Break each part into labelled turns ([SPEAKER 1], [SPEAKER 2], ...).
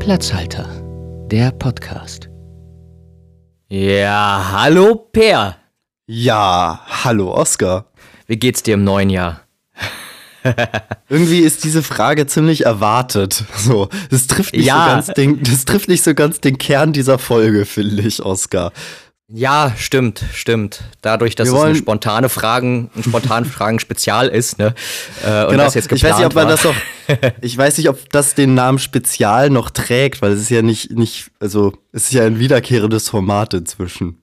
[SPEAKER 1] Platzhalter, der Podcast.
[SPEAKER 2] Ja, hallo Per.
[SPEAKER 3] Ja, hallo Oskar.
[SPEAKER 2] Wie geht's dir im neuen Jahr?
[SPEAKER 3] Irgendwie ist diese Frage ziemlich erwartet. So, das trifft nicht,
[SPEAKER 2] Ja.
[SPEAKER 3] so, ganz den, das trifft nicht so ganz den Kern dieser Folge, finde ich, Oskar.
[SPEAKER 2] Ja, stimmt, stimmt. Dadurch, dass es eine spontane Fragen, ein spontan Fragen Spezial ist, ne? Äh, und
[SPEAKER 3] Genau.
[SPEAKER 2] das jetzt
[SPEAKER 3] Ich weiß nicht, ob man
[SPEAKER 2] war.
[SPEAKER 3] das noch, ich weiß nicht, ob das den Namen Spezial noch trägt, weil es ist ja nicht, nicht, also es ist ja ein wiederkehrendes Format inzwischen.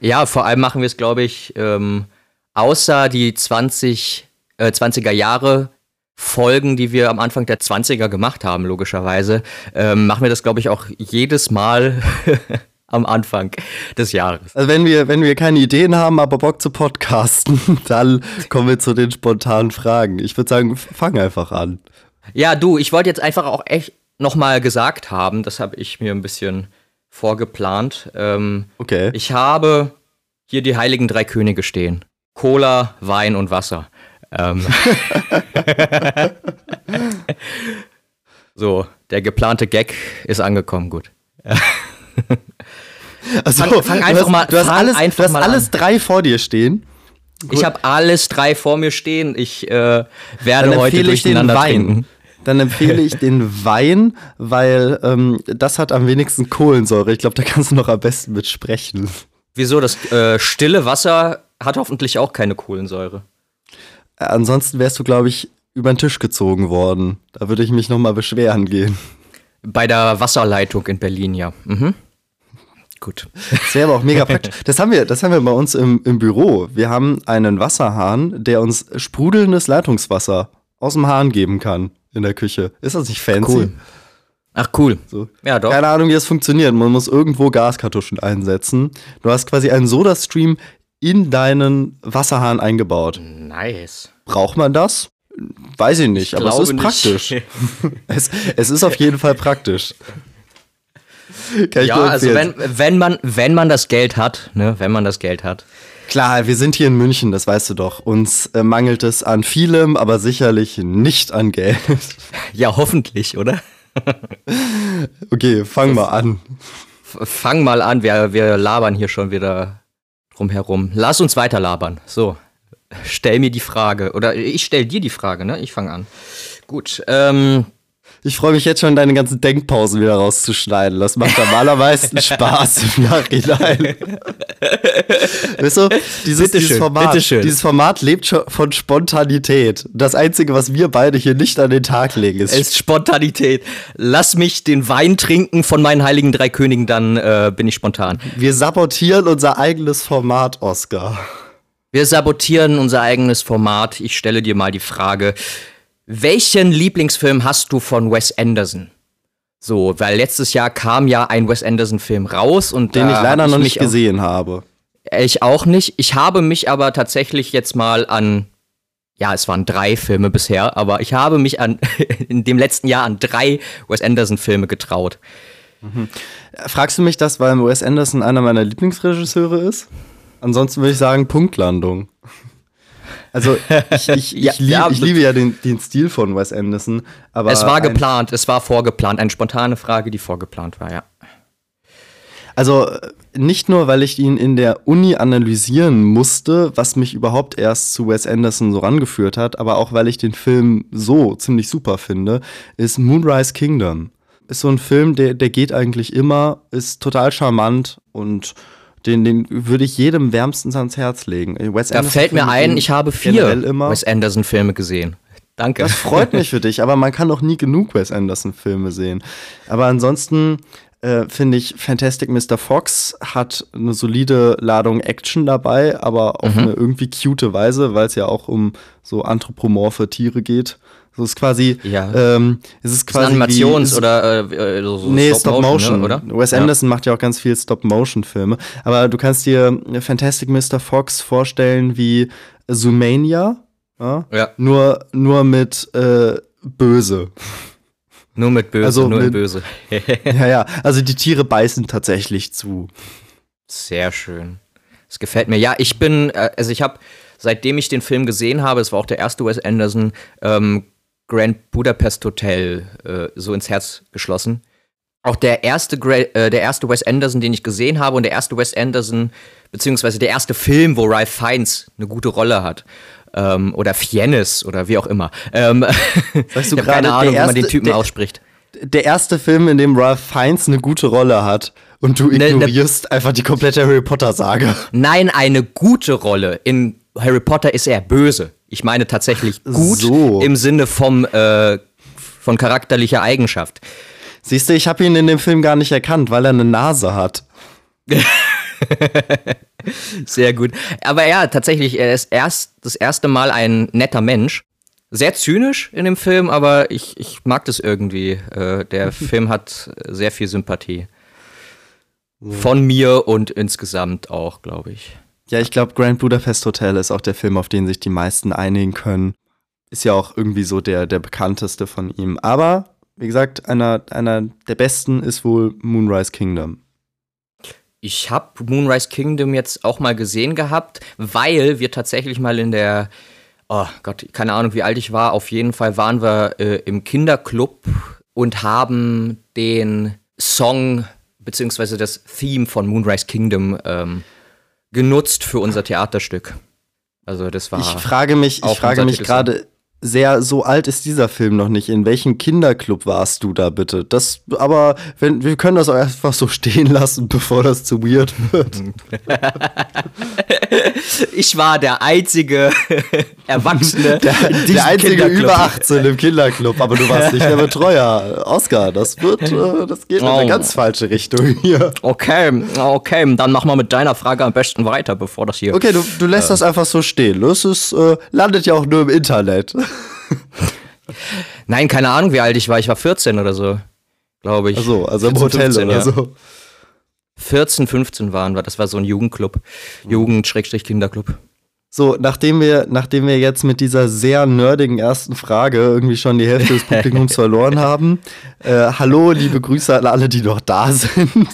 [SPEAKER 2] Ja, vor allem machen wir es, glaube ich, ähm, außer die 20, äh, 20er Jahre Folgen, die wir am Anfang der 20er gemacht haben, logischerweise, ähm, machen wir das, glaube ich, auch jedes Mal am Anfang des Jahres.
[SPEAKER 3] Also wenn wir, wenn wir keine Ideen haben, aber Bock zu podcasten, dann kommen wir zu den spontanen Fragen. Ich würde sagen, fang einfach an.
[SPEAKER 2] Ja, du, ich wollte jetzt einfach auch echt nochmal gesagt haben, das habe ich mir ein bisschen vorgeplant. Ähm,
[SPEAKER 3] Okay.
[SPEAKER 2] ich habe hier die heiligen drei Könige stehen. Cola, Wein und Wasser. Ähm. so, der geplante Gag ist angekommen, gut.
[SPEAKER 3] Also,
[SPEAKER 2] Fang- fang
[SPEAKER 3] du
[SPEAKER 2] einfach
[SPEAKER 3] hast,
[SPEAKER 2] mal-
[SPEAKER 3] du hast alles, du hast alles drei vor dir stehen.
[SPEAKER 2] Ich habe alles drei vor mir stehen. Ich äh, werde
[SPEAKER 3] Dann
[SPEAKER 2] heute
[SPEAKER 3] ich den
[SPEAKER 2] durcheinander
[SPEAKER 3] Wein.
[SPEAKER 2] trinken.
[SPEAKER 3] Dann empfehle ich den Wein, weil ähm, das hat am wenigsten Kohlensäure. Ich glaube, da kannst du noch am besten mit sprechen.
[SPEAKER 2] Wieso? Das äh, stille Wasser hat hoffentlich auch keine Kohlensäure.
[SPEAKER 3] Äh, ansonsten wärst du, glaube ich, über den Tisch gezogen worden. Da würde ich mich noch mal beschweren gehen.
[SPEAKER 2] Bei der Wasserleitung in Berlin, ja. Mhm. Gut.
[SPEAKER 3] Das wäre aber auch mega praktisch. Das haben wir, das haben wir bei uns im, im Büro. Wir haben einen Wasserhahn, der uns sprudelndes Leitungswasser aus dem Hahn geben kann in der Küche. Ist das nicht fancy?
[SPEAKER 2] Cool. Ach, cool.
[SPEAKER 3] So.
[SPEAKER 2] Ja, doch.
[SPEAKER 3] Keine Ahnung, wie das funktioniert. Man muss irgendwo Gaskartuschen einsetzen. Du hast quasi einen Soda-Stream in deinen Wasserhahn eingebaut.
[SPEAKER 2] Nice.
[SPEAKER 3] Braucht man das? Weiß ich nicht, aber es ist praktisch. Es, es ist auf jeden Fall praktisch. Kann ich
[SPEAKER 2] Ja, also wenn, wenn, man, wenn man das Geld hat, ne, wenn man das Geld hat.
[SPEAKER 3] Klar, wir sind hier in München, das weißt du doch. Uns äh, mangelt es an vielem, aber sicherlich nicht an Geld.
[SPEAKER 2] Ja, hoffentlich, oder?
[SPEAKER 3] Okay, fang mal an.
[SPEAKER 2] Fang mal an, wir, wir labern hier schon wieder drumherum. Lass uns weiter labern. So, stell mir die Frage. Oder ich stell dir die Frage, ne? Ich fange an. Gut, ähm,
[SPEAKER 3] Ich freue mich jetzt schon, deine ganzen Denkpausen wieder rauszuschneiden. Das macht am allermeisten Spaß im Nachhinein. weißt du, dieses,
[SPEAKER 2] Bitteschön,
[SPEAKER 3] dieses, Format,
[SPEAKER 2] bitteschön.
[SPEAKER 3] dieses Format lebt schon von Spontanität. Das Einzige, was wir beide hier nicht an den Tag legen, ist,
[SPEAKER 2] ist Spontanität. Lass mich den Wein trinken von meinen heiligen drei Königen, dann äh, bin ich spontan.
[SPEAKER 3] wir sabotieren unser eigenes Format, Oscar.
[SPEAKER 2] Wir sabotieren unser eigenes Format. Ich stelle dir mal die Frage, welchen Lieblingsfilm hast du von Wes Anderson? So, weil letztes Jahr kam ja ein Wes Anderson-Film raus und
[SPEAKER 3] Den ich leider
[SPEAKER 2] hab
[SPEAKER 3] noch nicht gesehen habe.
[SPEAKER 2] Ich auch nicht. Ich habe mich aber tatsächlich jetzt mal an, ja, es waren drei Filme bisher, aber ich habe mich an in dem letzten Jahr an drei Wes Anderson-Filme getraut.
[SPEAKER 3] Fragst du mich das, weil Wes Anderson einer meiner Lieblingsregisseure ist? Ansonsten würde ich sagen Punktlandung. Also ich, ich, ich,
[SPEAKER 2] Ja,
[SPEAKER 3] lieb,
[SPEAKER 2] ja,
[SPEAKER 3] ich liebe ja den, den Stil von Wes Anderson, aber
[SPEAKER 2] es war geplant, es war vorgeplant, eine spontane Frage, die vorgeplant war, ja.
[SPEAKER 3] Also nicht nur, weil ich ihn in der Uni analysieren musste, was mich überhaupt erst zu Wes Anderson so rangeführt hat, aber auch weil ich den Film so ziemlich super finde, ist Moonrise Kingdom. Ist so ein Film, der, der geht eigentlich immer, ist total charmant und den, den würde ich jedem wärmstens ans Herz legen. Wes
[SPEAKER 2] Da
[SPEAKER 3] Anderson
[SPEAKER 2] fällt mir ein, ich habe vier. Wes Anderson-Filme gesehen. Danke.
[SPEAKER 3] Das freut mich für dich, aber man kann doch nie genug Wes Anderson-Filme sehen. Aber ansonsten äh, finde ich, Fantastic Mr. Fox hat eine solide Ladung Action dabei, aber auf eine irgendwie cute Weise, weil es ja auch um so anthropomorphe Tiere geht. So ist quasi,
[SPEAKER 2] Ja.
[SPEAKER 3] ähm, es ist
[SPEAKER 2] Ist
[SPEAKER 3] quasi
[SPEAKER 2] ein Animations-
[SPEAKER 3] wie,
[SPEAKER 2] oder äh, äh, so so
[SPEAKER 3] Nee, Stop Motion,
[SPEAKER 2] ne, oder?
[SPEAKER 3] Wes
[SPEAKER 2] Ja.
[SPEAKER 3] Anderson macht ja auch ganz viel Stop-Motion-Filme. Aber du kannst dir Fantastic Mr. Fox vorstellen wie Zoomania. Ja?
[SPEAKER 2] Ja,
[SPEAKER 3] Nur, nur mit äh, böse.
[SPEAKER 2] nur mit Böse,
[SPEAKER 3] Also
[SPEAKER 2] nur
[SPEAKER 3] mit-
[SPEAKER 2] Böse.
[SPEAKER 3] ja, ja. Also die Tiere beißen tatsächlich zu.
[SPEAKER 2] Sehr schön. Das gefällt mir. Ja, ich bin, äh, also ich habe, seitdem ich den Film gesehen habe, es war auch der erste Wes Anderson, ähm, Grand Budapest Hotel äh, so ins Herz geschlossen. Auch der erste, äh, der erste Wes Anderson, den ich gesehen habe, und der erste Wes Anderson, beziehungsweise der erste Film, wo Ralph Fiennes eine gute Rolle hat. Ähm, oder Fiennes oder wie auch immer. Ähm,
[SPEAKER 3] Sagst du
[SPEAKER 2] ich habe keine Ahnung,
[SPEAKER 3] der
[SPEAKER 2] wie man den
[SPEAKER 3] erste-
[SPEAKER 2] Typen
[SPEAKER 3] der-
[SPEAKER 2] ausspricht.
[SPEAKER 3] Der erste Film, in dem Ralph Fiennes eine gute Rolle hat und du
[SPEAKER 2] Ne, ne-
[SPEAKER 3] ignorierst einfach die komplette Harry Potter-Sage.
[SPEAKER 2] Nein, eine gute Rolle. In Harry Potter ist er böse. Ich meine tatsächlich gut
[SPEAKER 3] So.
[SPEAKER 2] im Sinne vom, äh, von charakterlicher Eigenschaft.
[SPEAKER 3] Siehst du, ich habe ihn in dem Film gar nicht erkannt, weil er eine Nase hat.
[SPEAKER 2] Sehr gut. Aber ja, tatsächlich, er ist erst das erste Mal ein netter Mensch. Sehr zynisch in dem Film, aber ich, ich mag das irgendwie. Äh, der Film hat sehr viel Sympathie. Von mir und insgesamt auch, glaube ich.
[SPEAKER 3] Ja, ich glaube, Grand Budapest Hotel ist auch der Film, auf den sich die meisten einigen können. Ist ja auch irgendwie so der, der bekannteste von ihm. Aber, wie gesagt, einer, einer der besten ist wohl Moonrise Kingdom.
[SPEAKER 2] Ich habe Moonrise Kingdom jetzt auch mal gesehen gehabt, weil wir tatsächlich mal in der, oh Gott, keine Ahnung, wie alt ich war. Auf jeden Fall waren wir äh, im Kinderclub und haben den Song beziehungsweise das Theme von Moonrise Kingdom ähm, genutzt für unser Theaterstück. Also das war.
[SPEAKER 3] Ich frage mich, ich frage mich gerade sehr, so alt ist dieser Film noch nicht. In welchem Kinderclub warst du da bitte? Das, aber wenn, wir können das auch einfach so stehen lassen, bevor das zu weird wird.
[SPEAKER 2] ich war der einzige Erwachsene.
[SPEAKER 3] Der, der einzige über 18 im Kinderclub, aber du warst nicht der Betreuer. Oscar, das wird, äh, das geht in eine
[SPEAKER 2] Oh.
[SPEAKER 3] ganz falsche Richtung hier.
[SPEAKER 2] Okay, okay, dann mach mal mit deiner Frage am besten weiter, bevor das hier.
[SPEAKER 3] Okay, du, du lässt das einfach so stehen. Das ist, äh, landet ja auch nur im Internet.
[SPEAKER 2] Nein, keine Ahnung, wie alt ich war. Ich war 14 oder so, glaube ich.
[SPEAKER 3] Also, also im
[SPEAKER 2] 14,
[SPEAKER 3] Hotel
[SPEAKER 2] 15,
[SPEAKER 3] oder
[SPEAKER 2] ja.
[SPEAKER 3] so.
[SPEAKER 2] 14, 15 waren wir. Das war so ein Jugendclub. Jugend-Kinderclub.
[SPEAKER 3] So, nachdem wir, nachdem wir jetzt mit dieser sehr nerdigen ersten Frage irgendwie schon die Hälfte des Publikums verloren haben, äh, hallo, liebe Grüße an alle, die noch da sind.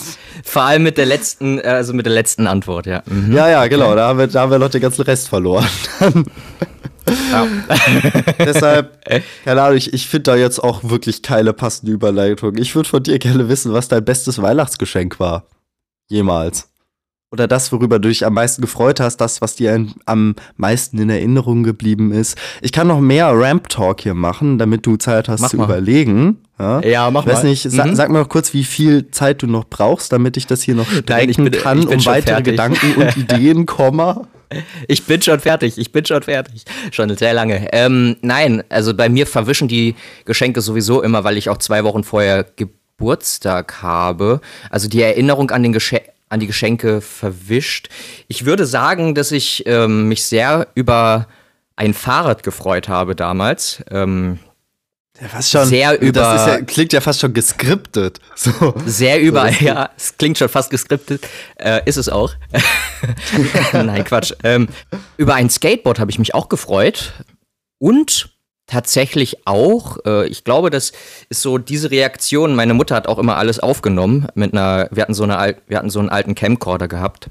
[SPEAKER 2] Vor allem mit der letzten, äh, also mit der letzten Antwort, ja. Mhm.
[SPEAKER 3] Ja, ja, genau, da haben wir, da haben wir noch den ganzen Rest verloren. Deshalb, keine Ahnung, ich, ich finde da jetzt auch wirklich keine passende Überleitung. Ich würde von dir gerne wissen, was dein bestes Weihnachtsgeschenk war. Jemals. Oder das, worüber du dich am meisten gefreut hast, das, was dir am meisten in Erinnerung geblieben ist. Ich kann noch mehr Ramp-Talk hier machen, damit du Zeit hast
[SPEAKER 2] Mach
[SPEAKER 3] zu
[SPEAKER 2] mal.
[SPEAKER 3] überlegen. Ja,
[SPEAKER 2] Ja, mach
[SPEAKER 3] Weiß
[SPEAKER 2] mal.
[SPEAKER 3] nicht, sa
[SPEAKER 2] Mhm.
[SPEAKER 3] sag mir noch kurz, wie viel Zeit du noch brauchst, damit ich das hier noch strecken
[SPEAKER 2] Nein, bin-
[SPEAKER 3] kann, um weitere
[SPEAKER 2] fertig.
[SPEAKER 3] Gedanken und Ideen, Komma.
[SPEAKER 2] Ich bin schon fertig, ich bin schon fertig. Schon sehr lange. Ähm, nein, also bei mir verwischen die Geschenke sowieso immer, weil ich auch zwei Wochen vorher Geburtstag habe. Also die Erinnerung an, den Gesche an die Geschenke verwischt. Ich würde sagen, dass ich ähm, mich sehr über ein Fahrrad gefreut habe damals. Ähm,
[SPEAKER 3] Ja, fast schon.
[SPEAKER 2] Sehr über-
[SPEAKER 3] Das ja, klingt ja fast schon geskriptet. So.
[SPEAKER 2] Sehr über,
[SPEAKER 3] das-
[SPEAKER 2] ja, es klingt schon fast geskriptet, äh, ist es auch. Nein, Quatsch. Ähm, über ein Skateboard habe ich mich auch gefreut und tatsächlich auch, äh, ich glaube, das ist so diese Reaktion. Meine Mutter hat auch immer alles aufgenommen mit einer, wir hatten so eine, wir hatten so einen alten Camcorder gehabt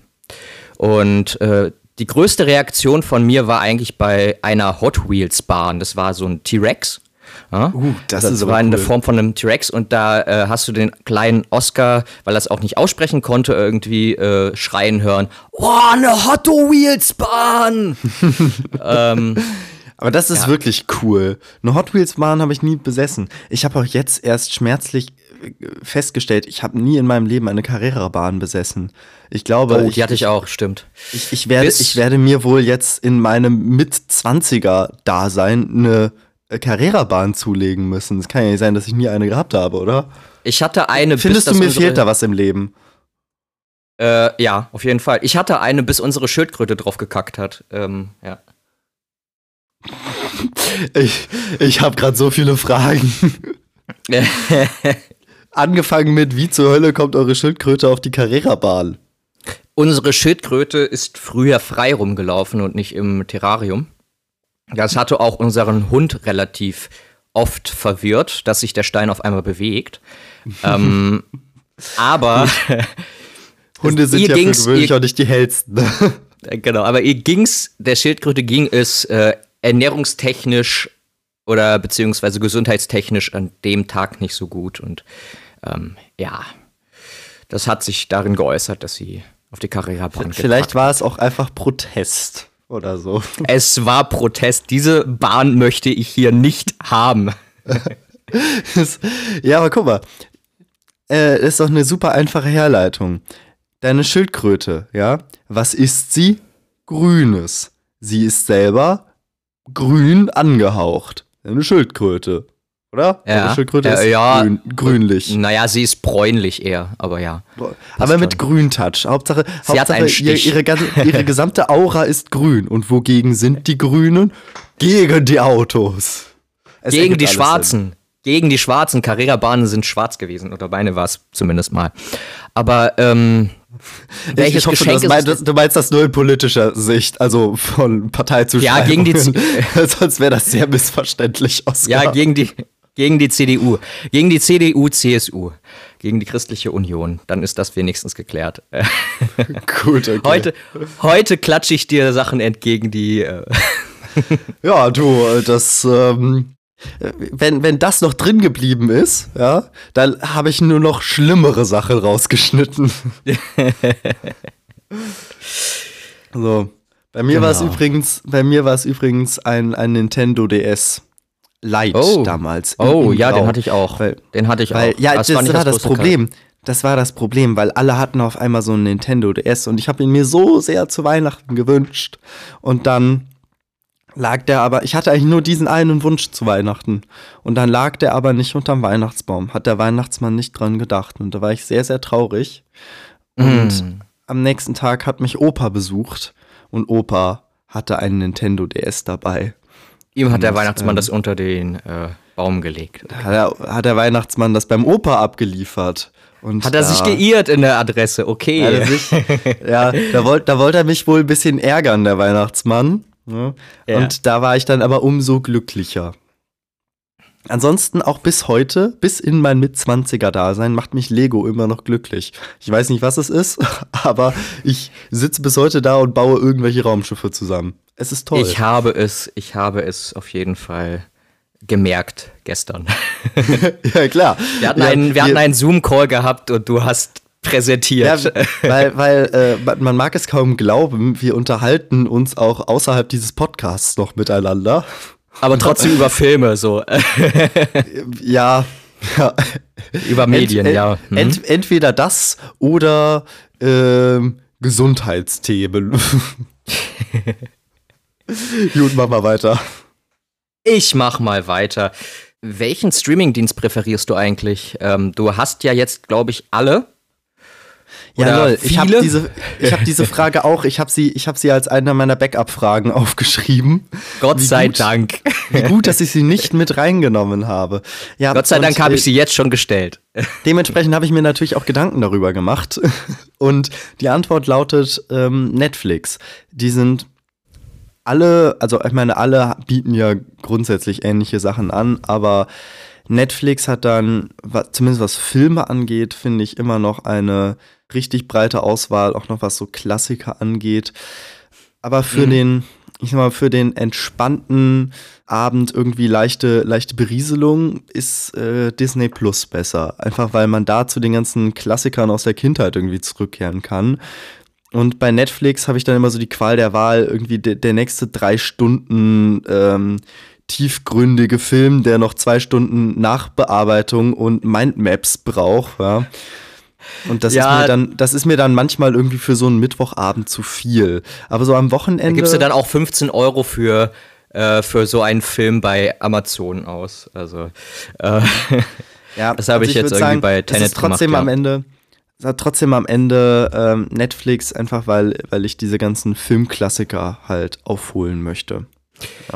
[SPEAKER 2] und äh, die größte Reaktion von mir war eigentlich bei einer Hot Wheels Bahn. Das war so ein T-Rex. Ja?
[SPEAKER 3] Uh, das
[SPEAKER 2] das
[SPEAKER 3] ist
[SPEAKER 2] war in der
[SPEAKER 3] cool.
[SPEAKER 2] Form von einem T-Rex und da äh, hast du den kleinen Oscar, weil er es auch nicht aussprechen konnte, irgendwie äh, schreien hören: Oh, eine Hot Wheels Bahn! ähm,
[SPEAKER 3] Aber das ist
[SPEAKER 2] Ja.
[SPEAKER 3] wirklich cool. Eine Hot Wheels Bahn habe ich nie besessen. Ich habe auch jetzt erst schmerzlich äh, festgestellt, ich habe nie in meinem Leben eine Carrera-Bahn besessen. Ich glaube,
[SPEAKER 2] oh,
[SPEAKER 3] ich,
[SPEAKER 2] die hatte ich auch, stimmt.
[SPEAKER 3] ich, ich, werde,
[SPEAKER 2] Bis-
[SPEAKER 3] ich werde mir wohl jetzt in meinem Mit-20er-Dasein eine äh, Carrera-Bahn zulegen müssen. Es kann ja nicht sein, dass ich nie eine gehabt habe, oder?
[SPEAKER 2] Ich hatte eine.
[SPEAKER 3] Findest du, mir fehlt da was im Leben?
[SPEAKER 2] Äh, ja, auf jeden Fall. Ich hatte eine, bis unsere Schildkröte drauf gekackt hat. Ähm, ja.
[SPEAKER 3] Ich, ich habe gerade so viele Fragen. Angefangen mit, wie zur Hölle kommt eure Schildkröte auf die Carrera-Bahn?
[SPEAKER 2] Unsere Schildkröte ist früher frei rumgelaufen und nicht im Terrarium. Das hatte auch unseren Hund relativ oft verwirrt, dass sich der Stein auf einmal bewegt. ähm, aber
[SPEAKER 3] Hunde sind ja für gewöhnlich auch nicht die hellsten.
[SPEAKER 2] Genau, aber ihr ging's, der Schildkröte ging es äh, ernährungstechnisch oder beziehungsweise gesundheitstechnisch an dem Tag nicht so gut. Und ähm, ja, das hat sich darin geäußert, dass sie auf die Carrera-Bahn
[SPEAKER 3] Vielleicht war es auch einfach Protest oder so.
[SPEAKER 2] Es war Protest. Diese Bahn möchte ich hier nicht haben.
[SPEAKER 3] ja, aber guck mal. Äh, ist doch eine super einfache Herleitung. Deine Schildkröte, ja? Was ist sie? Grünes. Sie ist selber grün angehaucht. Eine Schildkröte. Oder?
[SPEAKER 2] Ja,
[SPEAKER 3] Eine Schildkröte
[SPEAKER 2] äh,
[SPEAKER 3] ist
[SPEAKER 2] ja.
[SPEAKER 3] grün, grünlich.
[SPEAKER 2] Naja, sie ist bräunlich eher, aber ja.
[SPEAKER 3] Aber mit Grüntouch. Hauptsache,
[SPEAKER 2] Sie hat
[SPEAKER 3] Hauptsache
[SPEAKER 2] einen
[SPEAKER 3] ihr,
[SPEAKER 2] Stich.
[SPEAKER 3] ihre, ganze, ihre gesamte Aura ist grün. Und wogegen sind die Grünen? Gegen die Autos. Es
[SPEAKER 2] Gegen die Schwarzen. Gegen die Schwarzen. Carrera-Bahnen sind schwarz gewesen. Oder meine war es zumindest mal. Aber, ähm. Welches
[SPEAKER 3] ich hoffe,
[SPEAKER 2] Geschenk
[SPEAKER 3] du,
[SPEAKER 2] ist
[SPEAKER 3] meinst, du meinst das nur in politischer Sicht, also von Parteizuschreibungen.
[SPEAKER 2] Ja, gegen die Z-
[SPEAKER 3] Sonst wäre das sehr missverständlich, Oskar.
[SPEAKER 2] Ja, gegen die, gegen die CDU. Gegen die CDU, CSU. Gegen die Christliche Union. Dann ist das wenigstens geklärt.
[SPEAKER 3] Gut, okay.
[SPEAKER 2] Heute, heute klatsche ich dir Sachen entgegen, die. Äh,
[SPEAKER 3] Ja, du, äh, das, ähm, äh, wenn, wenn das noch drin geblieben ist, ja, dann habe ich nur noch schlimmere Sachen rausgeschnitten. so. Bei mir war es
[SPEAKER 2] Genau.
[SPEAKER 3] übrigens, bei mir war es übrigens ein, ein Nintendo DS Lite
[SPEAKER 2] Oh.
[SPEAKER 3] damals.
[SPEAKER 2] oh, ja, den hatte ich auch.
[SPEAKER 3] Weil-
[SPEAKER 2] den hatte ich
[SPEAKER 3] Weil,
[SPEAKER 2] auch.
[SPEAKER 3] ja, das,
[SPEAKER 2] war nicht
[SPEAKER 3] war das Problem. Das war das Problem, weil alle hatten auf einmal so ein Nintendo DS und ich habe ihn mir so sehr zu Weihnachten gewünscht. Und dann lag der aber, ich hatte eigentlich nur diesen einen Wunsch zu Weihnachten. Und dann lag der aber nicht unterm Weihnachtsbaum. Hat der Weihnachtsmann nicht dran gedacht. Und da war ich sehr, sehr traurig. Und
[SPEAKER 2] Mm.
[SPEAKER 3] am nächsten Tag hat mich Opa besucht. Und Opa hatte einen Nintendo DS dabei.
[SPEAKER 2] Ihm hat der
[SPEAKER 3] Und,
[SPEAKER 2] Weihnachtsmann
[SPEAKER 3] ähm,
[SPEAKER 2] das unter den äh, Baum gelegt.
[SPEAKER 3] Hat, er, hat der Weihnachtsmann das beim Opa abgeliefert. Und
[SPEAKER 2] Hat er
[SPEAKER 3] da-
[SPEAKER 2] sich geirrt in der Adresse? Okay.
[SPEAKER 3] Sich, ja, da wollte da wollte er mich wohl ein bisschen ärgern, der Weihnachtsmann. Ne?
[SPEAKER 2] Ja.
[SPEAKER 3] Und da war ich dann aber umso glücklicher. Ansonsten auch bis heute, bis in mein Mitzwanziger-Dasein, macht mich Lego immer noch glücklich. Ich weiß nicht, was es ist, aber ich sitze bis heute da und baue irgendwelche Raumschiffe zusammen. Es ist toll.
[SPEAKER 2] Ich habe es, ich habe es auf jeden Fall gemerkt gestern.
[SPEAKER 3] ja, klar.
[SPEAKER 2] Wir hatten
[SPEAKER 3] ja,
[SPEAKER 2] einen, wir hatten einen Zoom-Call gehabt und du hast
[SPEAKER 3] Ja,
[SPEAKER 2] präsentiert.
[SPEAKER 3] weil, weil äh, man- mag es kaum glauben, wir unterhalten uns auch außerhalb dieses Podcasts noch miteinander.
[SPEAKER 2] aber trotzdem über Filme, so.
[SPEAKER 3] Ja, ja.
[SPEAKER 2] über Medien,
[SPEAKER 3] Ent-
[SPEAKER 2] ja. Mhm.
[SPEAKER 3] Ent, entweder das oder ähm, Gesundheitsthemen. Gut, mach mal weiter.
[SPEAKER 2] Ich mach mal weiter. Welchen Streamingdienst präferierst du eigentlich? Ähm, du hast ja jetzt, glaube ich, alle.
[SPEAKER 3] Ja, lol, ich habe diese, ich hab diese Frage auch, ich habe sie, ich hab sie als eine meiner Backup-Fragen aufgeschrieben.
[SPEAKER 2] Gott
[SPEAKER 3] Wie
[SPEAKER 2] sei
[SPEAKER 3] gut.
[SPEAKER 2] Dank.
[SPEAKER 3] Wie gut, dass ich sie nicht mit reingenommen habe. Ja,
[SPEAKER 2] Gott sei Dank habe
[SPEAKER 3] äh,
[SPEAKER 2] ich sie jetzt schon gestellt.
[SPEAKER 3] Dementsprechend habe ich mir natürlich auch Gedanken darüber gemacht. Und die Antwort lautet ähm, Netflix. Die sind alle, also ich meine, alle bieten ja grundsätzlich ähnliche Sachen an, aber Netflix hat dann, zumindest was Filme angeht, finde ich immer noch eine richtig breite Auswahl, auch noch was so Klassiker angeht. Aber für
[SPEAKER 2] Mhm.
[SPEAKER 3] den, ich sag mal, für den entspannten Abend irgendwie leichte, leichte Berieselung ist äh, Disney Plus besser. Einfach weil man da zu den ganzen Klassikern aus der Kindheit irgendwie zurückkehren kann. Und bei Netflix habe ich dann immer so die Qual der Wahl, irgendwie de der nächste drei Stunden ähm, tiefgründige Film, der noch zwei Stunden Nachbearbeitung und Mindmaps braucht, ja. Und das
[SPEAKER 2] Ja.
[SPEAKER 3] ist mir dann, das ist mir dann manchmal irgendwie für so einen Mittwochabend zu viel. Aber so am
[SPEAKER 2] Da
[SPEAKER 3] Wochenende.
[SPEAKER 2] gibst du dann auch 15 Euro für, äh, für so einen Film bei Amazon aus. Also, äh,
[SPEAKER 3] Ja,
[SPEAKER 2] Das habe ich jetzt irgendwie bei
[SPEAKER 3] es
[SPEAKER 2] Tenet
[SPEAKER 3] ist trotzdem
[SPEAKER 2] gemacht,
[SPEAKER 3] am
[SPEAKER 2] ja.
[SPEAKER 3] Ende, trotzdem am Ende ähm, Netflix, einfach weil, weil ich diese ganzen Filmklassiker halt aufholen möchte.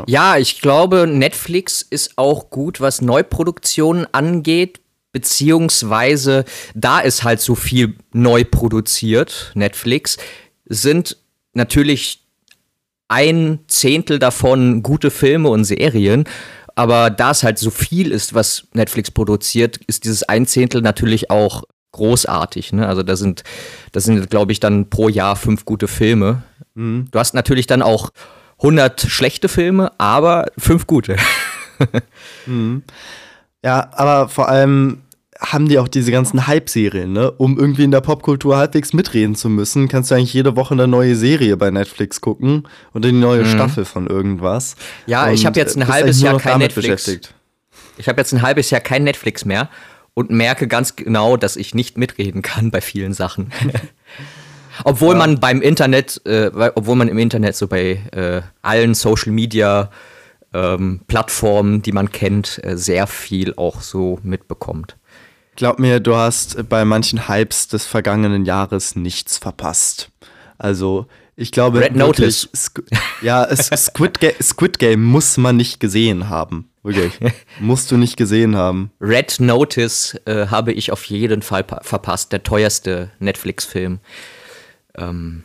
[SPEAKER 2] ja, ich glaube, Netflix ist auch gut, was Neuproduktionen angeht, beziehungsweise da ist halt so viel neu produziert. Netflix sind natürlich ein Zehntel davon gute Filme und Serien. Aber da es halt so viel ist, was Netflix produziert, ist dieses ein Zehntel natürlich auch großartig. Ne? Also da sind, da sind, glaube ich, dann pro Jahr fünf gute Filme. Du hast natürlich dann auch 100 schlechte Filme, aber fünf gute.
[SPEAKER 3] mhm. Ja, aber vor allem haben die auch diese ganzen Hype-Serien, ne? Um irgendwie in der Popkultur halbwegs mitreden zu müssen, kannst du eigentlich jede Woche eine neue Serie bei Netflix gucken oder die neue mhm. Staffel von irgendwas.
[SPEAKER 2] Ja, Und ich habe jetzt ein halbes Jahr kein Netflix. Ich habe jetzt ein halbes Jahr kein Netflix mehr und merke ganz genau, dass ich nicht mitreden kann bei vielen Sachen. obwohl ja. man beim Internet, äh, obwohl man im Internet so bei äh, allen Social Media ähm, Plattformen, die man kennt, äh, sehr viel auch so mitbekommt.
[SPEAKER 3] Glaub mir, du hast bei manchen Hypes des vergangenen Jahres nichts verpasst. Also, ich glaube,
[SPEAKER 2] Red wirklich,
[SPEAKER 3] Notice. ja, Squid, Ga Squid Game muss man nicht gesehen haben. Wirklich. Musst du nicht gesehen haben.
[SPEAKER 2] Red Notice äh, habe ich auf jeden Fall verpasst. Der teuerste Netflix-Film. Ähm,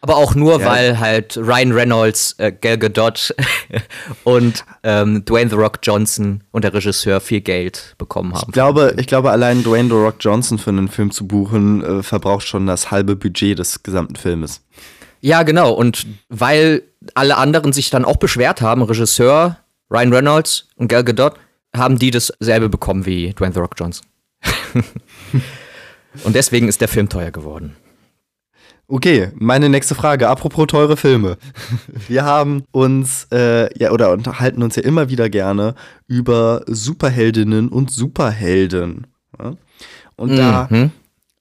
[SPEAKER 2] aber auch nur, ja. weil halt Ryan Reynolds, äh, Gal Gadot und ähm, Dwayne The Rock Johnson und der Regisseur viel Geld bekommen haben.
[SPEAKER 3] Ich glaube, ich glaube allein Dwayne The Rock Johnson für einen Film zu buchen, äh, verbraucht schon das halbe Budget des gesamten Filmes.
[SPEAKER 2] Ja, genau. Und weil alle anderen sich dann auch beschwert haben, Regisseur, Ryan Reynolds und Gal Gadot, haben die dasselbe bekommen wie Dwayne The Rock Johnson. und deswegen ist der Film teuer geworden.
[SPEAKER 3] Okay, meine nächste Frage. Apropos teure Filme. Wir haben uns, äh, ja, oder unterhalten uns ja immer wieder gerne über Superheldinnen und Superhelden. Ja? Und mhm. da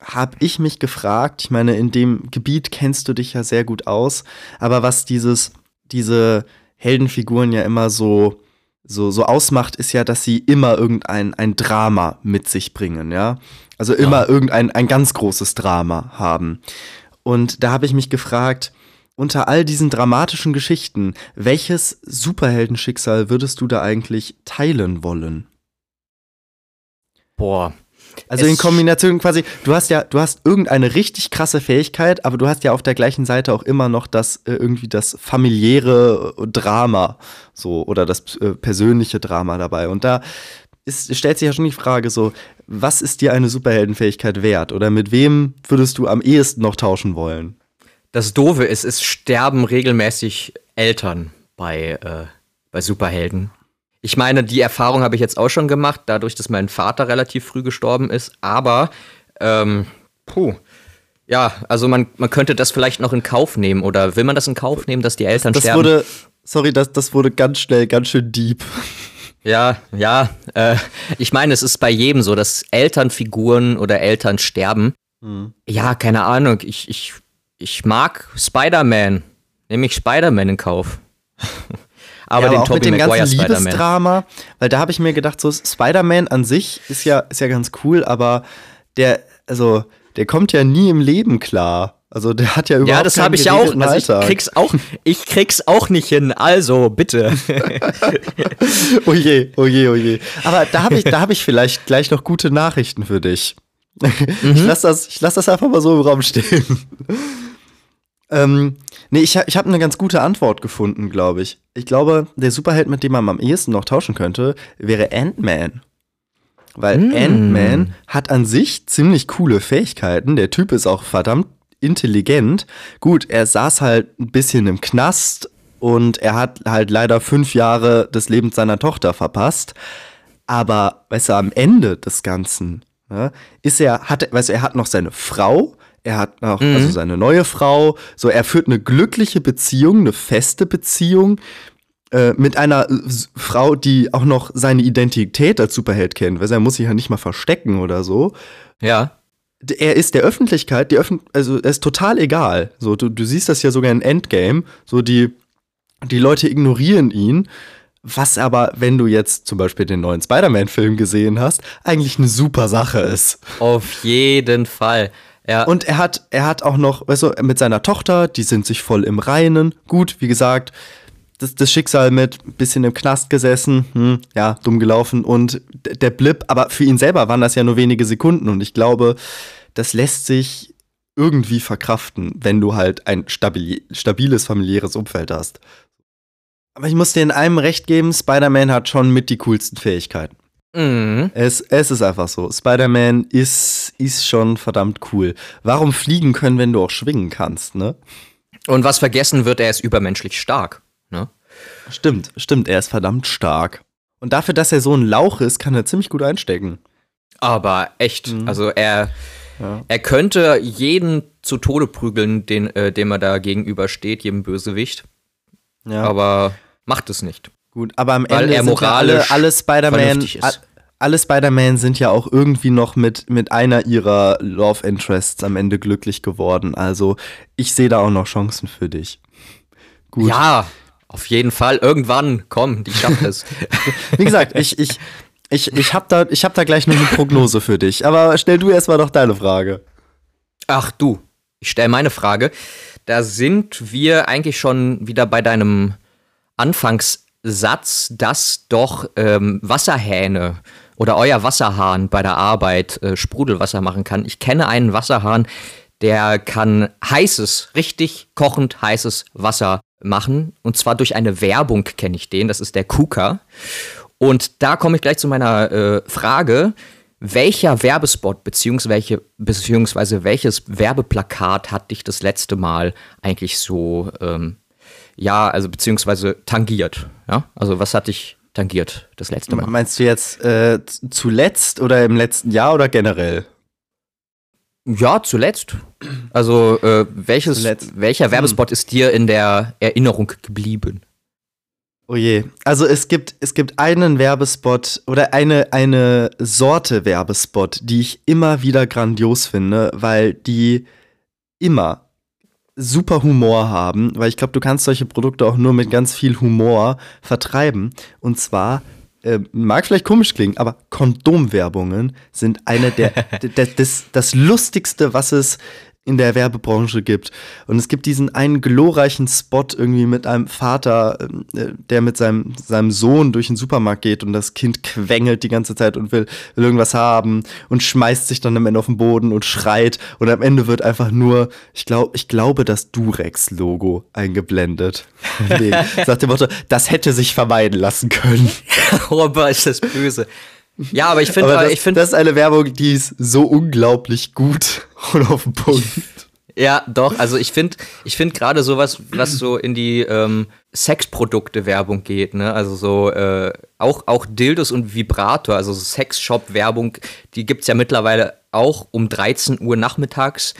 [SPEAKER 3] habe ich mich gefragt, ich meine, in dem Gebiet kennst du dich ja sehr gut aus, aber was dieses, diese Heldenfiguren ja immer so, so, so ausmacht, ist ja, dass sie immer irgendein ein Drama mit sich bringen, ja. Also immer ja. irgendein ein ganz großes Drama haben. Und da habe ich mich gefragt, unter all diesen dramatischen Geschichten, welches Superheldenschicksal würdest du da eigentlich teilen wollen?
[SPEAKER 2] Boah.
[SPEAKER 3] Also in Kombination quasi, du hast ja, du hast irgendeine richtig krasse Fähigkeit, aber du hast ja auf der gleichen Seite auch immer noch das äh, irgendwie das familiäre Drama, so oder das äh, persönliche Drama dabei. Und da ist, stellt sich ja schon die Frage so, was ist dir eine Superheldenfähigkeit wert? Oder mit wem würdest du am ehesten noch tauschen wollen?
[SPEAKER 2] Das Doofe ist, es sterben regelmäßig Eltern bei, äh, bei Superhelden. Ich meine, die Erfahrung habe ich jetzt auch schon gemacht, dadurch, dass mein Vater relativ früh gestorben ist. Aber, ähm, puh, ja, also man, man könnte das vielleicht noch in Kauf nehmen. Oder will man das in Kauf nehmen, dass die Eltern
[SPEAKER 3] das
[SPEAKER 2] sterben?
[SPEAKER 3] Wurde, sorry, das, das wurde ganz schnell ganz schön deep.
[SPEAKER 2] Ja, ja. Äh, ich meine, es ist bei jedem so, dass Elternfiguren oder Eltern sterben. Mhm. Ja, keine Ahnung. Ich, ich, ich mag Spider-Man. Nehme ich Spider-Man in Kauf.
[SPEAKER 3] aber ja, den aber Tobey mit dem ganzen Liebesdrama, weil da habe ich mir gedacht, so Spider-Man an sich ist ja, ist ja ganz cool, aber der, also, der kommt ja nie im Leben klar. Also der hat ja überhaupt
[SPEAKER 2] Ja, das habe ich auch. Also ich krieg's auch. Ich krieg's auch nicht hin. Also bitte.
[SPEAKER 3] oh je, oh je, oh je. Aber da habe ich, da habe ich vielleicht gleich noch gute Nachrichten für dich. Mhm. Ich lasse das, ich lass das einfach mal so im Raum stehen. ähm, nee, ich, ich habe eine ganz gute Antwort gefunden, glaube ich. Ich glaube, der Superheld, mit dem man am ehesten noch tauschen könnte, wäre Ant-Man. Weil mm. Ant-Man hat an sich ziemlich coole Fähigkeiten. Der Typ ist auch verdammt intelligent. Gut, er saß halt ein bisschen im Knast und er hat halt leider fünf Jahre des Lebens seiner Tochter verpasst. Aber, weißt du, am Ende des Ganzen ne, ist er, hat, weißt du, er hat noch seine Frau, er hat noch, mhm. also seine neue Frau, so, er führt eine glückliche Beziehung, eine feste Beziehung äh, mit einer Frau, die auch noch seine Identität als Superheld kennt, weil er muss sich ja nicht mal verstecken oder so.
[SPEAKER 2] Ja
[SPEAKER 3] er ist der Öffentlichkeit, die Öffn also er ist total egal. So, du, du siehst das ja sogar in Endgame. So, die, die Leute ignorieren ihn. Was aber, wenn du jetzt zum Beispiel den neuen Spider-Man-Film gesehen hast, eigentlich eine super Sache ist.
[SPEAKER 2] Auf jeden Fall.
[SPEAKER 3] Ja. Und er hat, er hat auch noch, weißt du, mit seiner Tochter, die sind sich voll im Reinen. Gut, wie gesagt, das, das Schicksal mit ein bisschen im Knast gesessen, hm, ja, dumm gelaufen und der Blip, aber für ihn selber waren das ja nur wenige Sekunden und ich glaube, das lässt sich irgendwie verkraften, wenn du halt ein stabil, stabiles familiäres Umfeld hast. Aber ich muss dir in einem recht geben, Spider-Man hat schon mit die coolsten Fähigkeiten. Mhm. Es, es ist einfach so. Spider-Man ist, ist schon verdammt cool. Warum fliegen können, wenn du auch schwingen kannst, ne?
[SPEAKER 2] Und was vergessen wird, er ist übermenschlich stark.
[SPEAKER 3] Stimmt, stimmt, er ist verdammt stark. Und dafür, dass er so ein Lauch ist, kann er ziemlich gut einstecken.
[SPEAKER 2] Aber echt,
[SPEAKER 3] Mhm.
[SPEAKER 2] also er,
[SPEAKER 3] Ja.
[SPEAKER 2] er könnte jeden zu Tode prügeln, den, äh, dem er da gegenübersteht, jedem Bösewicht.
[SPEAKER 3] Ja.
[SPEAKER 2] Aber macht es nicht.
[SPEAKER 3] Gut, aber am
[SPEAKER 2] Weil
[SPEAKER 3] Ende
[SPEAKER 2] er
[SPEAKER 3] sind ja alle,
[SPEAKER 2] moralisch
[SPEAKER 3] alle Spider-Man, alle Spider-Man sind ja auch irgendwie noch mit, mit einer ihrer Love Interests am Ende glücklich geworden. Also ich sehe da auch noch Chancen für dich. Gut.
[SPEAKER 2] Ja, auf jeden Fall. Irgendwann, komm, die schafft es.
[SPEAKER 3] Wie gesagt, ich, ich, ich, ich habe da, ich hab da gleich noch eine Prognose für dich. Aber stell du erstmal doch deine Frage.
[SPEAKER 2] Ach du, ich stelle meine Frage. Da sind wir eigentlich schon wieder bei deinem Anfangssatz, dass doch ähm, Wasserhähne oder euer Wasserhahn bei der Arbeit äh, Sprudelwasser machen kann. Ich kenne einen Wasserhahn, der kann heißes, richtig kochend heißes Wasser machen. Und zwar durch eine Werbung kenne ich den. Das ist der KUKA. Und da komme ich gleich zu meiner äh, Frage. Welcher Werbespot beziehungsweise, beziehungsweise welches Werbeplakat hat dich das letzte Mal eigentlich so, ähm, ja, also beziehungsweise tangiert? Ja, also was hat dich tangiert das letzte Mal?
[SPEAKER 3] Meinst du jetzt äh, zuletzt oder im letzten Jahr oder generell?
[SPEAKER 2] Ja, zuletzt. Also äh, welches,
[SPEAKER 3] Zuletzt.
[SPEAKER 2] welcher Werbespot ist dir in der Erinnerung geblieben?
[SPEAKER 3] Oh je. Also es gibt, es gibt einen Werbespot oder eine, eine Sorte Werbespot, die ich immer wieder grandios finde, weil die immer super Humor haben, weil ich glaube, du kannst solche Produkte auch nur mit ganz viel Humor vertreiben. Und zwar, äh, mag vielleicht komisch klingen, aber Kondomwerbungen sind eine der, der das, das Lustigste, was es in der Werbebranche gibt. Und es gibt diesen einen glorreichen Spot irgendwie mit einem Vater, äh, der mit seinem, seinem Sohn durch den Supermarkt geht und das Kind quengelt die ganze Zeit und will, will irgendwas haben und schmeißt sich dann am Ende auf den Boden und schreit. Und am Ende wird einfach nur, ich glaube, ich glaube, das Durex-Logo eingeblendet. Nee, sagt dem Motto, das hätte sich vermeiden lassen können.
[SPEAKER 2] oh, aber ist das böse. Ja, aber ich finde, ich finde,
[SPEAKER 3] das ist eine Werbung, die ist so unglaublich gut und auf den Punkt.
[SPEAKER 2] Ja, doch. Also ich finde, ich finde gerade sowas, was so in die ähm, Sexprodukte-Werbung geht, ne? Also so äh, auch auch Dildos und Vibrator, also so Sexshop-Werbung, die gibt's ja mittlerweile auch um 13 Uhr nachmittags.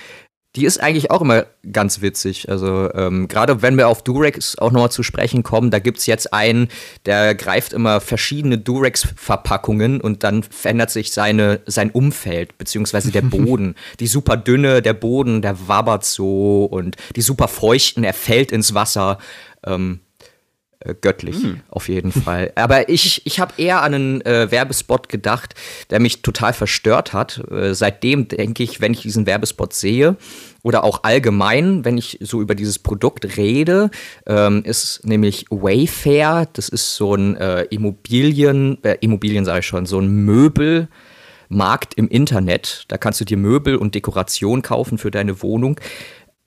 [SPEAKER 2] Die ist eigentlich auch immer ganz witzig. Also ähm, gerade wenn wir auf Durex auch nochmal zu sprechen kommen, da gibt's jetzt einen, der greift immer verschiedene Durex-Verpackungen und dann verändert sich seine, sein Umfeld, beziehungsweise der Boden. die super dünne, der Boden, der wabbert so und die super feuchten, er fällt ins Wasser. Ähm, äh, göttlich, auf jeden Fall. Aber ich, ich habe eher an einen äh, Werbespot gedacht, der mich total verstört hat. Äh, seitdem denke ich, wenn ich diesen Werbespot sehe oder auch allgemein, wenn ich so über dieses Produkt rede, ähm, ist nämlich Wayfair, das ist so ein äh, Immobilien, äh, Immobilien sage ich schon, so ein Möbel. Markt im Internet. Da kannst du dir Möbel und Dekoration kaufen für deine Wohnung.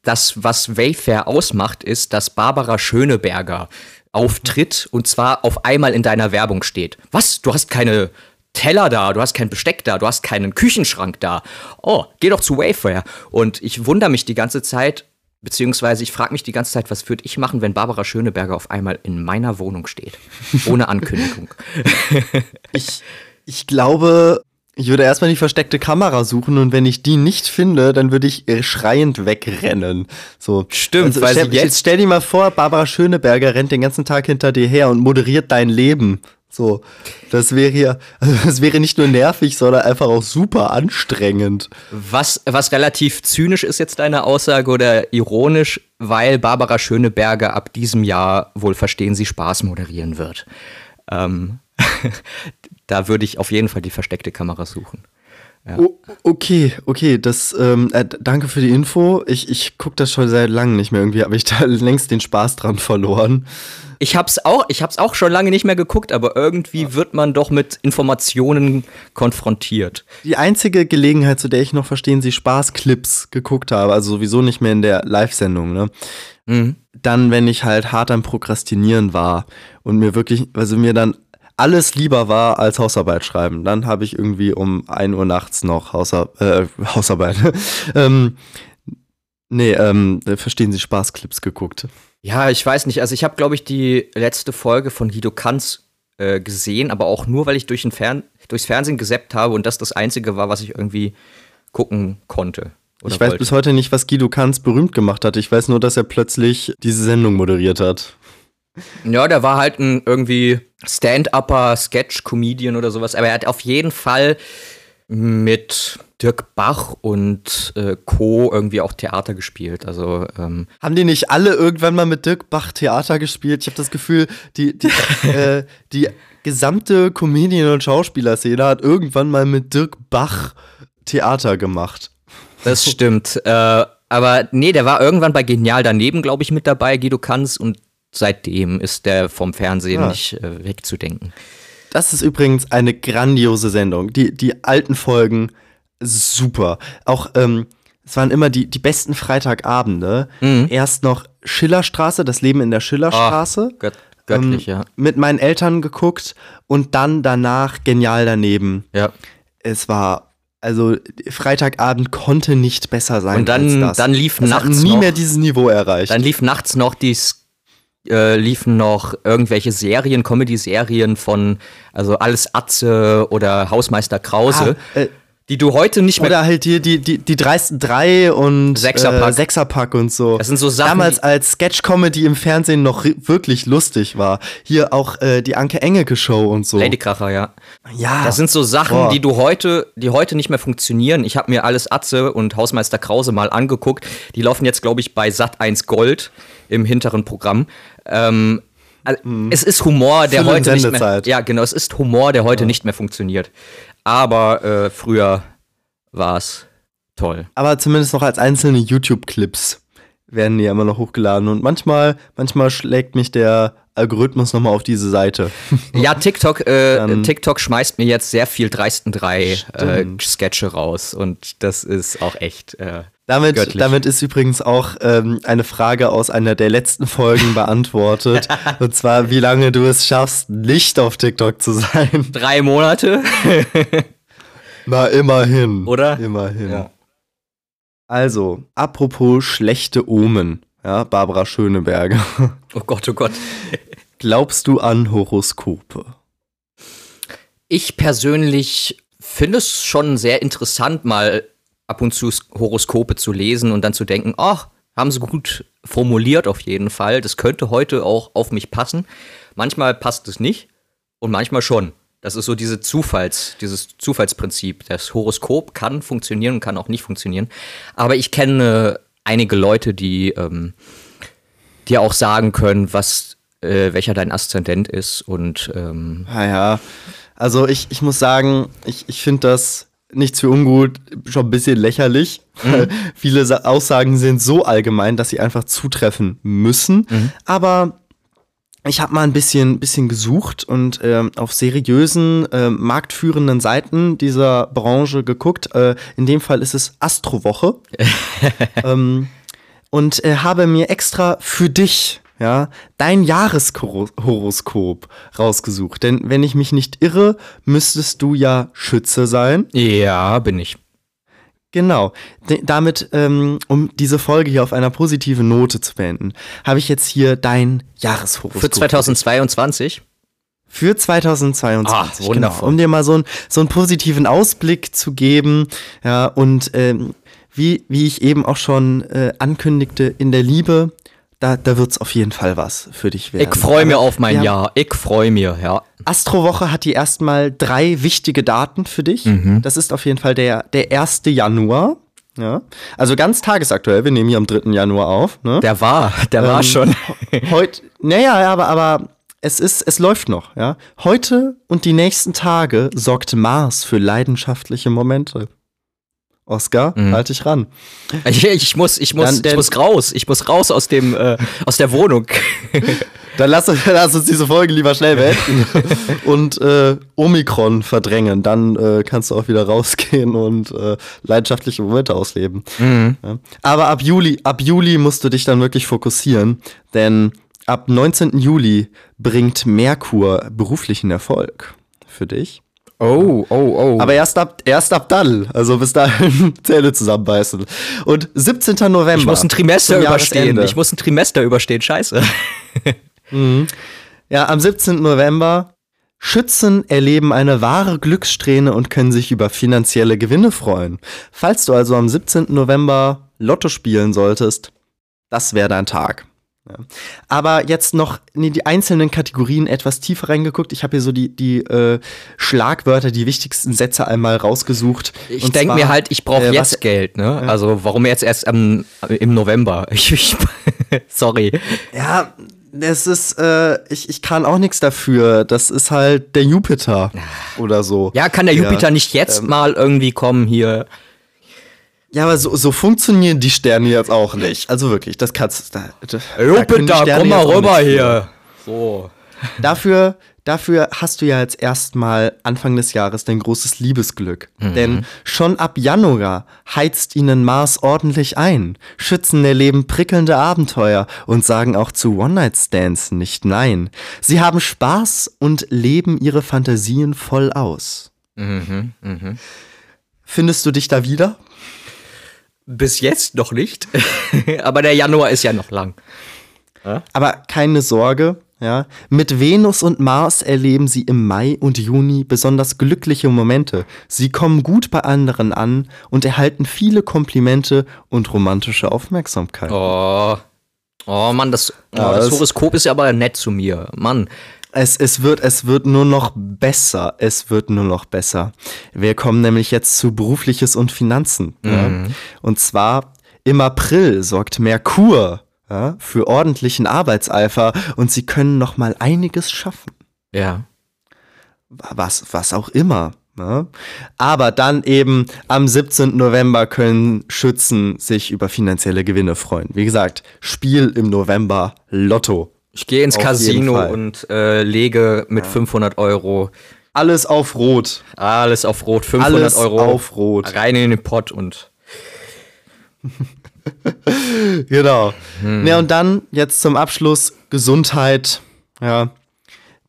[SPEAKER 2] Das, was Wayfair ausmacht, ist, dass Barbara Schöneberger auftritt und zwar auf einmal in deiner Werbung steht. Was? Du hast keine Teller da, du hast kein Besteck da, du hast keinen Küchenschrank da. Oh, geh doch zu Wayfair. Und ich wundere mich die ganze Zeit, beziehungsweise ich frage mich die ganze Zeit, was würde ich machen, wenn Barbara Schöneberger auf einmal in meiner Wohnung steht? Ohne Ankündigung.
[SPEAKER 3] Ich, ich glaube, ich würde erstmal die versteckte Kamera suchen und wenn ich die nicht finde, dann würde ich äh, schreiend wegrennen. So.
[SPEAKER 2] Stimmt, weil
[SPEAKER 3] stell,
[SPEAKER 2] jetzt
[SPEAKER 3] stell dir mal vor, Barbara Schöneberger rennt den ganzen Tag hinter dir her und moderiert dein Leben. So, das wäre ja, also das wäre nicht nur nervig, sondern einfach auch super anstrengend.
[SPEAKER 2] Was, was relativ zynisch ist jetzt deine Aussage oder ironisch, weil Barbara Schöneberger ab diesem Jahr wohl verstehen Sie Spaß moderieren wird. Ähm, da würde ich auf jeden Fall die versteckte Kamera suchen.
[SPEAKER 3] O okay, okay, das, ähm, äh, danke für die Info. Ich, ich gucke das schon seit langem nicht mehr irgendwie, aber ich da längst den Spaß dran verloren.
[SPEAKER 2] Ich hab's auch, ich hab's auch schon lange nicht mehr geguckt, aber irgendwie wird man doch mit Informationen konfrontiert.
[SPEAKER 3] Die einzige Gelegenheit, zu der ich noch verstehen Sie Spaß-Clips geguckt habe, also sowieso nicht mehr in der Live-Sendung, ne?
[SPEAKER 2] Mhm.
[SPEAKER 3] Dann, wenn ich halt hart am Prokrastinieren war und mir wirklich, also mir dann alles lieber war als Hausarbeit schreiben. Dann habe ich irgendwie um 1 Uhr nachts noch Hausar äh, Hausarbeit. ähm, nee, ähm, verstehen Sie Spaßclips geguckt.
[SPEAKER 2] Ja, ich weiß nicht. Also ich habe, glaube ich, die letzte Folge von Guido Kanz äh, gesehen, aber auch nur, weil ich durch den Fern durchs Fernsehen gesappt habe und das das Einzige war, was ich irgendwie gucken konnte.
[SPEAKER 3] ich weiß wollte. bis heute nicht, was Guido Kanz berühmt gemacht hat. Ich weiß nur, dass er plötzlich diese Sendung moderiert hat.
[SPEAKER 2] Ja, der war halt ein irgendwie Stand-Upper, Sketch-Comedian oder sowas, aber er hat auf jeden Fall mit Dirk Bach und äh, Co. irgendwie auch Theater gespielt. Also ähm
[SPEAKER 3] haben die nicht alle irgendwann mal mit Dirk Bach Theater gespielt? Ich habe das Gefühl, die, die, äh, die gesamte Comedian- und Schauspielerszene hat irgendwann mal mit Dirk Bach Theater gemacht.
[SPEAKER 2] Das stimmt. äh, aber nee, der war irgendwann bei Genial daneben, glaube ich, mit dabei, Guido Kanz, und seitdem ist der vom Fernsehen ja. nicht äh, wegzudenken.
[SPEAKER 3] Das ist übrigens eine grandiose Sendung. Die, die alten Folgen, super. Auch, ähm, es waren immer die, die besten Freitagabende. Mhm. Erst noch Schillerstraße, das Leben in der Schillerstraße. Oh,
[SPEAKER 2] Gott, göttlich, ähm, ja.
[SPEAKER 3] Mit meinen Eltern geguckt und dann danach genial daneben.
[SPEAKER 2] Ja.
[SPEAKER 3] Es war also Freitagabend konnte nicht besser sein.
[SPEAKER 2] Und dann, dann lief das nachts
[SPEAKER 3] nie
[SPEAKER 2] noch,
[SPEAKER 3] mehr dieses Niveau erreicht.
[SPEAKER 2] Dann lief nachts noch die äh, liefen noch irgendwelche Serien, Comedy-Serien von also alles Atze oder Hausmeister Krause. Ah, äh, die du heute nicht mehr.
[SPEAKER 3] Oder halt die, die, die, die dreisten drei und
[SPEAKER 2] Sechserpack.
[SPEAKER 3] Äh, Sechserpack und so.
[SPEAKER 2] Das sind so Sachen.
[SPEAKER 3] Damals als Sketch-Comedy im Fernsehen noch wirklich lustig war. Hier auch äh, die Anke Engelke Show und so.
[SPEAKER 2] Ladykracher, ja.
[SPEAKER 3] Ja.
[SPEAKER 2] Das sind so Sachen, Boah. die du heute, die heute nicht mehr funktionieren. Ich habe mir alles Atze und Hausmeister Krause mal angeguckt. Die laufen jetzt, glaube ich, bei Sat 1 Gold im hinteren Programm. Ähm, also, hm. Es ist Humor, der Füllen heute nicht mehr. Ja, genau, es ist Humor, der heute ja. nicht mehr funktioniert. Aber äh, früher war es toll.
[SPEAKER 3] Aber zumindest noch als einzelne YouTube-Clips werden die immer noch hochgeladen. Und manchmal, manchmal schlägt mich der Algorithmus nochmal auf diese Seite.
[SPEAKER 2] Ja, TikTok, äh, TikTok schmeißt mir jetzt sehr viel dreisten drei äh, Sketche raus. Und das ist auch echt. Äh,
[SPEAKER 3] damit, damit ist übrigens auch ähm, eine Frage aus einer der letzten Folgen beantwortet. und zwar, wie lange du es schaffst, nicht auf TikTok zu sein.
[SPEAKER 2] Drei Monate.
[SPEAKER 3] Na, immerhin.
[SPEAKER 2] Oder?
[SPEAKER 3] Immerhin. Ja. Also, apropos schlechte Omen, ja, Barbara Schöneberger.
[SPEAKER 2] Oh Gott, oh Gott.
[SPEAKER 3] Glaubst du an Horoskope?
[SPEAKER 2] Ich persönlich finde es schon sehr interessant, mal ab und zu Horoskope zu lesen und dann zu denken, ach, haben sie gut formuliert auf jeden Fall. Das könnte heute auch auf mich passen. Manchmal passt es nicht und manchmal schon. Das ist so diese Zufalls, dieses Zufallsprinzip. Das Horoskop kann funktionieren und kann auch nicht funktionieren. Aber ich kenne einige Leute, die ähm, dir auch sagen können, was, äh, welcher dein Aszendent ist und ähm
[SPEAKER 3] naja, ah also ich, ich muss sagen, ich, ich finde das nichts für ungut, schon ein bisschen lächerlich. Mhm. Viele Aussagen sind so allgemein, dass sie einfach zutreffen müssen. Mhm. Aber ich habe mal ein bisschen, bisschen gesucht und äh, auf seriösen, äh, marktführenden Seiten dieser Branche geguckt. Äh, in dem Fall ist es Astrowoche. ähm, und äh, habe mir extra für dich ja, dein Jahreshoroskop rausgesucht. Denn wenn ich mich nicht irre, müsstest du ja Schütze sein.
[SPEAKER 2] Ja, bin ich.
[SPEAKER 3] Genau. D damit, ähm, um diese Folge hier auf einer positiven Note zu beenden, habe ich jetzt hier dein Jahreshoroskop.
[SPEAKER 2] Für 2022?
[SPEAKER 3] Für 2022. Ah. Genau, um dir mal so, ein, so einen positiven Ausblick zu geben. Ja, und ähm, wie, wie ich eben auch schon äh, ankündigte, in der Liebe da, da wird es auf jeden Fall was für dich werden.
[SPEAKER 2] Ich freue mich auf mein Jahr. Ich freue mich, ja.
[SPEAKER 3] Astrowoche hat die erstmal drei wichtige Daten für dich. Mhm. Das ist auf jeden Fall der, der 1. Januar. Ja. Also ganz tagesaktuell, wir nehmen hier am 3. Januar auf. Ne?
[SPEAKER 2] Der war, der ähm, war schon.
[SPEAKER 3] Heute, naja, aber, aber es ist, es läuft noch, ja. Heute und die nächsten Tage sorgt Mars für leidenschaftliche Momente. Oscar, mhm. halt dich ran.
[SPEAKER 2] Ich, ich muss, ich muss, Dann, ich muss raus. Ich muss raus aus dem, äh, aus der Wohnung.
[SPEAKER 3] Dann lass, lass, uns diese Folge lieber schnell beenden und äh, Omikron verdrängen. Dann äh, kannst du auch wieder rausgehen und äh, leidenschaftliche Momente ausleben. Mhm. Ja. Aber ab Juli, ab Juli musst du dich dann wirklich fokussieren, denn ab 19. Juli bringt Merkur beruflichen Erfolg für dich.
[SPEAKER 2] Oh, oh, oh.
[SPEAKER 3] Aber erst ab, erst ab dann. Also bis dahin Zähne zusammenbeißen. Und 17. November. Ich
[SPEAKER 2] muss ein Trimester überstehen. Ich muss ein Trimester überstehen. Scheiße.
[SPEAKER 3] mhm. Ja, am 17. November Schützen erleben eine wahre Glückssträhne und können sich über finanzielle Gewinne freuen. Falls du also am 17. November Lotto spielen solltest, das wäre dein Tag. Ja. Aber jetzt noch in die einzelnen Kategorien etwas tiefer reingeguckt. Ich habe hier so die, die äh, Schlagwörter, die wichtigsten Sätze einmal rausgesucht.
[SPEAKER 2] Ich denke mir halt, ich brauche äh, jetzt was, Geld, ne? Ja. Also warum jetzt erst ähm, im November? Ich, ich, sorry.
[SPEAKER 3] Ja, es ist, äh, ich, ich kann auch nichts dafür. Das ist halt der Jupiter oder so.
[SPEAKER 2] Ja, kann der Jupiter ja, nicht jetzt ähm, mal irgendwie kommen hier?
[SPEAKER 3] Ja, aber so, so funktionieren die Sterne jetzt auch nicht. Also wirklich, das kannst da,
[SPEAKER 2] da Jupiter, komm mal rüber hier. So.
[SPEAKER 3] Dafür, dafür hast du ja jetzt erstmal Anfang des Jahres dein großes Liebesglück. Mhm. Denn schon ab Januar heizt ihnen Mars ordentlich ein. Schützen erleben prickelnde Abenteuer und sagen auch zu One-Night-Stands nicht nein. Sie haben Spaß und leben ihre Fantasien voll aus. Mhm, mh. Findest du dich da wieder?
[SPEAKER 2] Bis jetzt noch nicht. Aber der Januar ist ja noch lang.
[SPEAKER 3] Aber keine Sorge, ja. Mit Venus und Mars erleben sie im Mai und Juni besonders glückliche Momente. Sie kommen gut bei anderen an und erhalten viele Komplimente und romantische Aufmerksamkeit.
[SPEAKER 2] Oh. Oh Mann, das, oh, das Horoskop ist ja aber nett zu mir. Mann,
[SPEAKER 3] es, es, wird, es wird nur noch besser. Es wird nur noch besser. Wir kommen nämlich jetzt zu berufliches und Finanzen. Mhm. Ja? Und zwar im April sorgt Merkur ja, für ordentlichen Arbeitseifer und sie können noch mal einiges schaffen.
[SPEAKER 2] Ja.
[SPEAKER 3] Was, was auch immer. Ja? Aber dann eben am 17. November können Schützen sich über finanzielle Gewinne freuen. Wie gesagt, Spiel im November Lotto.
[SPEAKER 2] Ich gehe ins auf Casino und äh, lege mit ja. 500 Euro.
[SPEAKER 3] Alles auf Rot.
[SPEAKER 2] Alles auf Rot. 500 Alles Euro.
[SPEAKER 3] auf Rot.
[SPEAKER 2] Rein in den Pott und.
[SPEAKER 3] genau. Hm. Ja, und dann jetzt zum Abschluss Gesundheit. Ja.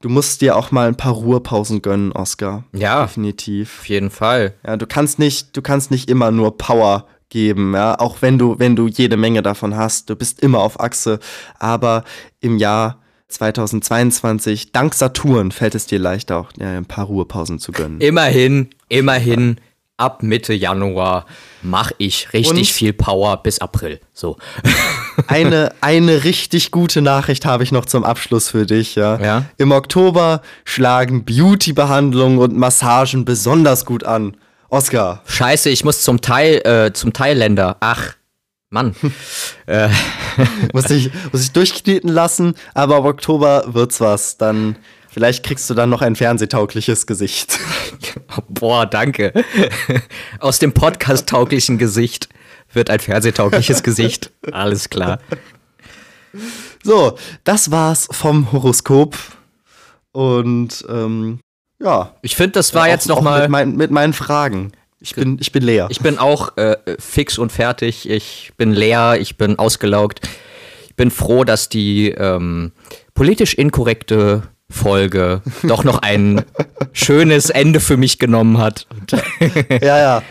[SPEAKER 3] Du musst dir auch mal ein paar Ruhepausen gönnen, Oscar.
[SPEAKER 2] Ja.
[SPEAKER 3] Definitiv.
[SPEAKER 2] Auf jeden Fall.
[SPEAKER 3] Ja, du kannst nicht, du kannst nicht immer nur Power geben, ja, auch wenn du, wenn du jede Menge davon hast, du bist immer auf Achse, aber im Jahr 2022, dank Saturn, fällt es dir leichter, auch ja, ein paar Ruhepausen zu gönnen.
[SPEAKER 2] Immerhin, immerhin, ab Mitte Januar mache ich richtig Und viel Power bis April. So.
[SPEAKER 3] eine, eine richtig gute Nachricht habe ich noch zum Abschluss für dich. Ja?
[SPEAKER 2] ja?
[SPEAKER 3] Im Oktober schlagen Beauty-Behandlungen und Massagen besonders gut an. Oscar.
[SPEAKER 2] Scheiße, ich muss zum Teil, äh, zum Thailänder. Ach, Mann.
[SPEAKER 3] äh. muss, ich, muss ich durchkneten lassen, aber im Oktober wird's was. Dann vielleicht kriegst du dann noch ein fernsehtaugliches Gesicht.
[SPEAKER 2] Boah, danke. Aus dem Podcast-tauglichen Gesicht wird ein fernsehtaugliches Gesicht. Alles klar.
[SPEAKER 3] So, das war's vom Horoskop. Und ähm, ja.
[SPEAKER 2] Ich finde, das war auch, jetzt noch mal
[SPEAKER 3] mit, mein, mit, meinen Fragen. Ich bin, ich bin leer.
[SPEAKER 2] Ich bin auch äh, fix und fertig. Ich bin leer. Ich bin ausgelaugt. Ich bin froh, dass die ähm, politisch inkorrekte Folge doch noch ein schönes Ende für mich genommen hat.
[SPEAKER 3] ja, ja.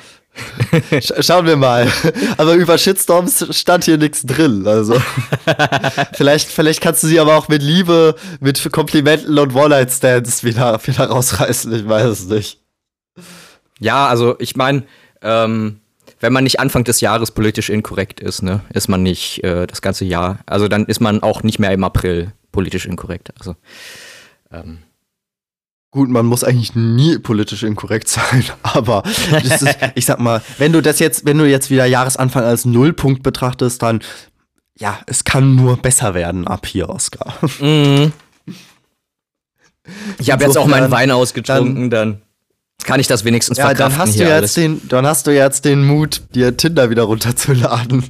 [SPEAKER 3] Schauen wir mal. Aber über Shitstorms stand hier nichts drin. Also vielleicht, vielleicht kannst du sie aber auch mit Liebe, mit Komplimenten und One-Night-Stands wieder, wieder rausreißen. Ich weiß es nicht.
[SPEAKER 2] Ja, also ich meine, ähm, wenn man nicht Anfang des Jahres politisch inkorrekt ist, ne, ist man nicht äh, das ganze Jahr. Also dann ist man auch nicht mehr im April politisch inkorrekt. Also ähm,
[SPEAKER 3] Gut, man muss eigentlich nie politisch inkorrekt sein, aber ist, ich sag mal, wenn du das jetzt, wenn du jetzt wieder Jahresanfang als Nullpunkt betrachtest, dann ja, es kann nur besser werden ab hier, Oscar. Mhm.
[SPEAKER 2] Ich habe jetzt auch meinen Wein ausgetrunken, dann, dann kann ich das wenigstens ja, verkraften.
[SPEAKER 3] Dann hast, du jetzt den, dann hast du jetzt den Mut, dir Tinder wieder runterzuladen.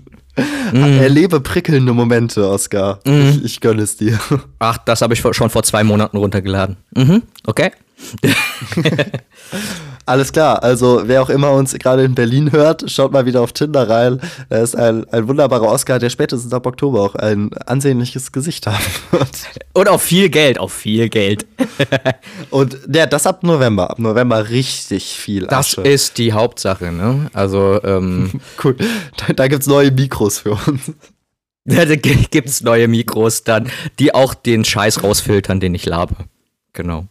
[SPEAKER 3] Mm. Erlebe prickelnde Momente, Oscar. Mm. Ich, ich gönne es dir.
[SPEAKER 2] Ach, das habe ich schon vor zwei Monaten runtergeladen. Mhm, okay.
[SPEAKER 3] Alles klar, also wer auch immer uns gerade in Berlin hört, schaut mal wieder auf Tinder rein. Er ist ein, ein wunderbarer Oscar, der spätestens ab Oktober auch ein ansehnliches Gesicht haben wird.
[SPEAKER 2] Und auch viel Geld, auch viel Geld.
[SPEAKER 3] Und der, das ab November, ab November richtig viel
[SPEAKER 2] Asche. Das ist die Hauptsache, ne? Also, ähm.
[SPEAKER 3] cool, da, da gibt's neue Mikros für uns.
[SPEAKER 2] Ja, da gibt's neue Mikros dann, die auch den Scheiß rausfiltern, den ich labe. Genau.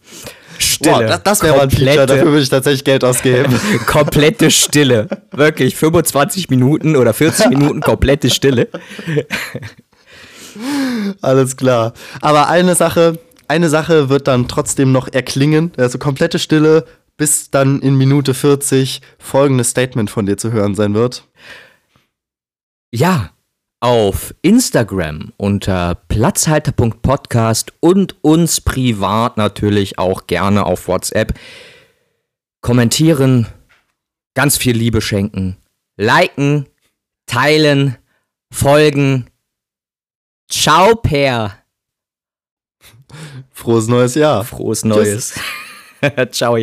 [SPEAKER 2] Stille.
[SPEAKER 3] Boah, das, das wäre mal ein Feature, dafür würde ich tatsächlich Geld ausgeben.
[SPEAKER 2] komplette Stille. Wirklich, 25 Minuten oder 40 Minuten komplette Stille.
[SPEAKER 3] Alles klar. Aber eine Sache, eine Sache wird dann trotzdem noch erklingen. Also komplette Stille, bis dann in Minute 40 folgendes Statement von dir zu hören sein wird.
[SPEAKER 2] Ja, auf Instagram unter platzhalter.podcast und uns privat natürlich auch gerne auf WhatsApp kommentieren, ganz viel Liebe schenken, liken, teilen, folgen. Ciao, Per.
[SPEAKER 3] Frohes neues Jahr.
[SPEAKER 2] Frohes Neues. Ciao.